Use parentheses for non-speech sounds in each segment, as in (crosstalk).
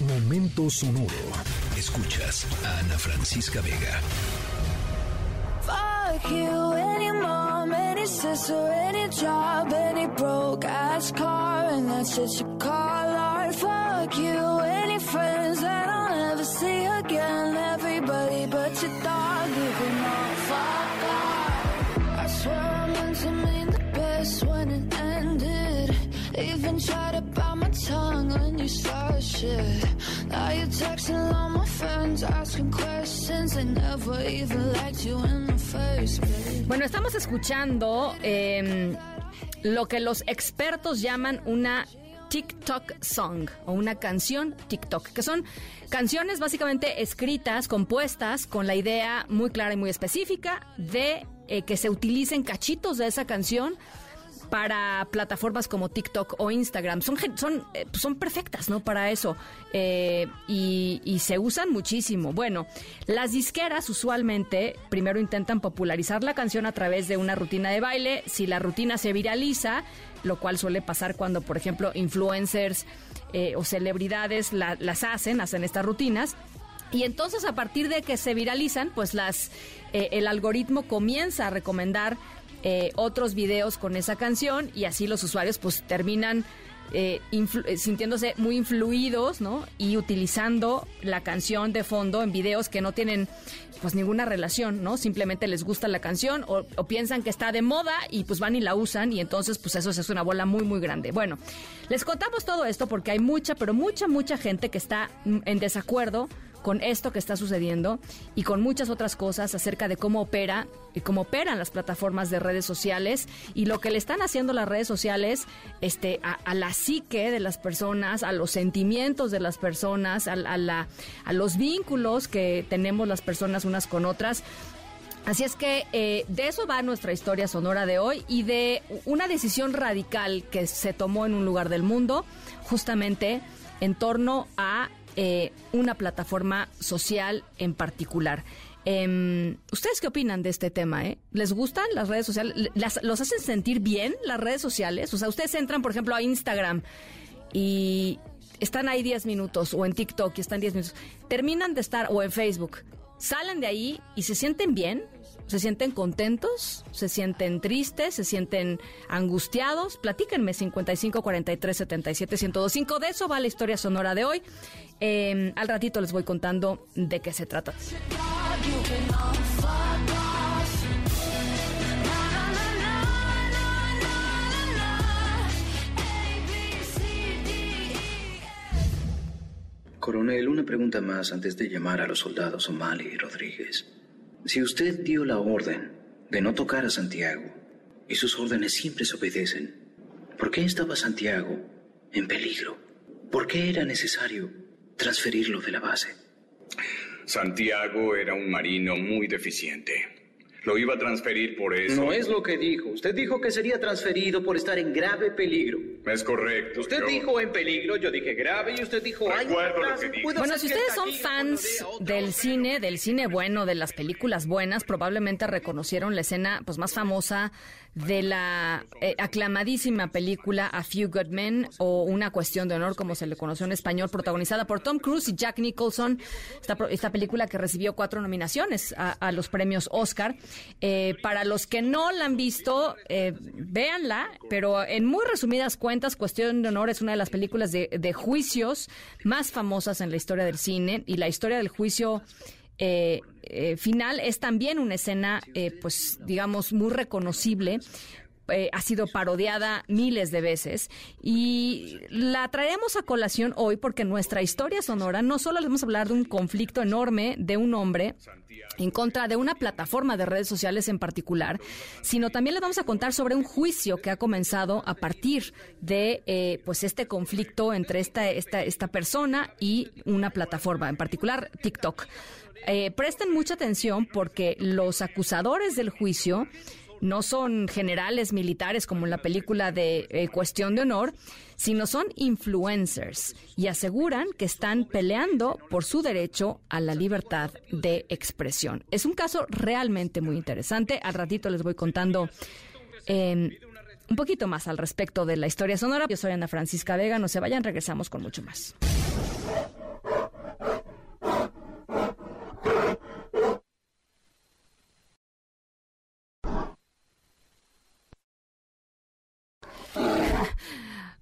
Momento sonoro. Escuchas a Ana Francisca Vega. Fuck you, any mom, any sister, any job, any broke ass car, and that's just you call art. Fuck you, any friends that I'll never see again, everybody but your dog, you can all fuck off. I swear I meant to mean the best when it ended. Even tried to Bueno, estamos escuchando eh, lo que los expertos llaman una TikTok song o una canción TikTok, que son canciones básicamente escritas, compuestas con la idea muy clara y muy específica de eh, que se utilicen cachitos de esa canción para plataformas como TikTok o Instagram. Son, son, eh, son perfectas, ¿no? Para eso. Eh, y, y se usan muchísimo. Bueno, las disqueras usualmente primero intentan popularizar la canción a través de una rutina de baile. Si la rutina se viraliza, lo cual suele pasar cuando, por ejemplo, influencers eh, o celebridades la- las hacen, hacen estas rutinas. Y entonces a partir de que se viralizan, pues las eh, el algoritmo comienza a recomendar eh, otros videos con esa canción y así los usuarios pues terminan eh, eh, sintiéndose muy influidos, ¿no? Y utilizando la canción de fondo en videos que no tienen pues ninguna relación, ¿no? Simplemente les gusta la canción o, o piensan que está de moda y pues van y la usan y entonces pues eso hace una bola muy muy grande. Bueno, les contamos todo esto porque hay mucha, pero mucha, mucha gente que está en desacuerdo con esto que está sucediendo y con muchas otras cosas acerca de cómo opera y cómo operan las plataformas de redes sociales y lo que le están haciendo las redes sociales este a, la psique de las personas, a los sentimientos de las personas, a, a la, a los vínculos que tenemos las personas unas con otras. Así es que eh, de eso va nuestra historia sonora de hoy y de una decisión radical que se tomó en un lugar del mundo, justamente en torno a eh, una plataforma social en particular. Em, ¿Ustedes qué opinan de este tema? eh? ¿Les gustan las redes sociales? ¿Las- ¿Los hacen sentir bien las redes sociales? O sea, ustedes entran, por ejemplo, a Instagram y están ahí 10 minutos o en TikTok y están 10 minutos. Terminan de estar o en Facebook. Salen de ahí y se sienten bien, se sienten contentos, se sienten tristes, se sienten angustiados. Platíquenme 55 43 77 1025. De eso va la historia sonora de hoy. Eh, al ratito les voy contando de qué se trata. Coronel, una pregunta más antes de llamar a los soldados O'Malley y Rodríguez. Si usted dio la orden de no tocar a Santiago, y sus órdenes siempre se obedecen, ¿por qué estaba Santiago en peligro? ¿Por qué era necesario transferirlo de la base? Santiago era un marino muy deficiente. Lo iba a transferir por eso. No es lo que dijo. Usted dijo que sería transferido por estar en grave peligro. Es correcto. Usted yo- dijo en peligro, yo dije grave y usted dijo. Puedo Bueno, si ustedes son fans del cine, del cine bueno, de las películas buenas, probablemente reconocieron la escena pues más famosa de la eh, aclamadísima película A Few Good Men o Una cuestión de honor, como se le conoció en español, protagonizada por Tom Cruise y Jack Nicholson. Esta, esta película que recibió cuatro nominaciones a, a los premios Oscar. Eh, para los que no la han visto, eh, véanla, pero en muy resumidas cuentas, Cuestión de Honor es una de las películas de, de juicios más famosas en la historia del cine y la historia del juicio eh, eh, final es también una escena, eh, pues digamos, muy reconocible. Eh, ha sido parodiada miles de veces y la traemos a colación hoy porque nuestra historia sonora no solo les vamos a hablar de un conflicto enorme de un hombre en contra de una plataforma de redes sociales en particular, sino también les vamos a contar sobre un juicio que ha comenzado a partir de eh, pues este conflicto entre esta, esta, esta persona y una plataforma, en particular TikTok. Eh, presten mucha atención porque los acusadores del juicio no son generales militares como en la película de eh, Cuestión de Honor, sino son influencers y aseguran que están peleando por su derecho a la libertad de expresión. Es un caso realmente muy interesante. Al ratito les voy contando eh, un poquito más al respecto de la historia sonora. Yo soy Ana Francisca Vega. No se vayan, regresamos con mucho más.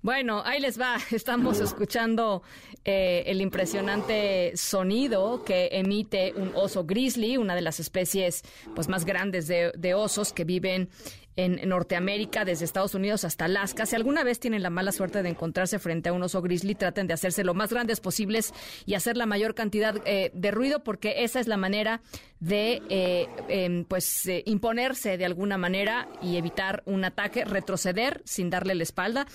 Bueno, ahí les va. (laughs) Estamos escuchando eh, el impresionante sonido que emite un oso grizzly, una de las especies pues, más grandes de, de osos que viven en Norteamérica, desde Estados Unidos hasta Alaska. Si alguna vez tienen la mala suerte de encontrarse frente a un oso grizzly, traten de hacerse lo más grandes posibles y hacer la mayor cantidad eh, de ruido, porque esa es la manera de eh, em, pues eh, imponerse de alguna manera y evitar un ataque, retroceder sin darle la espalda.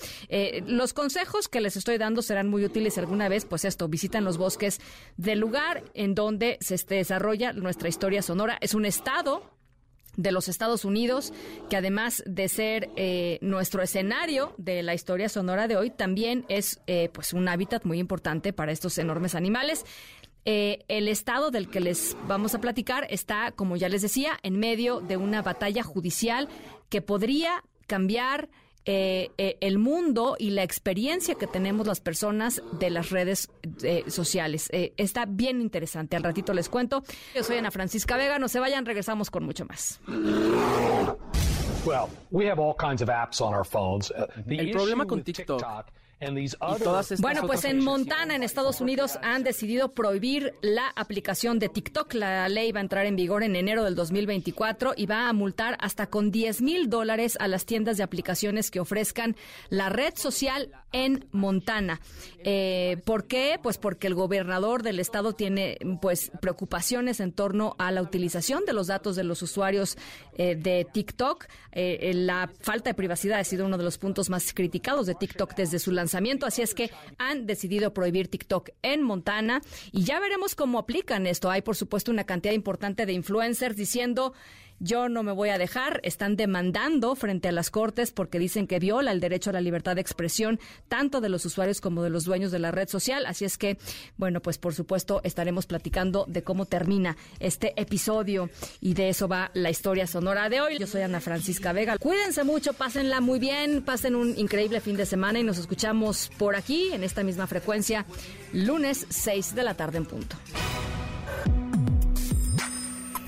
los consejos que les estoy dando serán muy útiles alguna vez, pues esto, visitan los bosques del lugar en donde se desarrolla nuestra historia sonora. Es un estado de los Estados Unidos, que además de ser eh, nuestro escenario de la historia sonora de hoy, también es eh, pues un hábitat muy importante para estos enormes animales. Eh, el estado del que les vamos a platicar está, como ya les decía, en medio de una batalla judicial que podría cambiar eh, eh, el mundo y la experiencia que tenemos las personas de las redes eh, sociales. está bien interesante. Al ratito les cuento. Yo soy Ana Francisca Vega. No se vayan, regresamos con mucho más. el problema con TikTok bueno, pues en Montana, en Estados Unidos, han decidido prohibir la aplicación de TikTok. La ley va a entrar en vigor en enero del 2024 y va a multar hasta con 10 mil dólares a las tiendas de aplicaciones que ofrezcan la red social en Montana. Eh, ¿Por qué? Pues porque el gobernador del estado tiene pues preocupaciones en torno a la utilización de los datos de los usuarios eh, de TikTok. Eh, la falta de privacidad ha sido uno de los puntos más criticados de TikTok desde su lanzamiento Así es que han decidido prohibir TikTok en Montana y ya veremos cómo aplican esto. Hay, por supuesto, una cantidad importante de influencers diciendo yo no me voy a dejar. Están demandando frente a las cortes porque dicen que viola el derecho a la libertad de expresión tanto de los usuarios como de los dueños de la red social. Así es que, bueno, pues por supuesto estaremos platicando de cómo termina este episodio y de eso va la historia sonora de hoy. Yo soy Ana Francisca Vega. Cuídense mucho, pásenla muy bien, pasen un increíble fin de semana y nos escuchamos por aquí en esta misma frecuencia lunes 6 de la tarde en punto.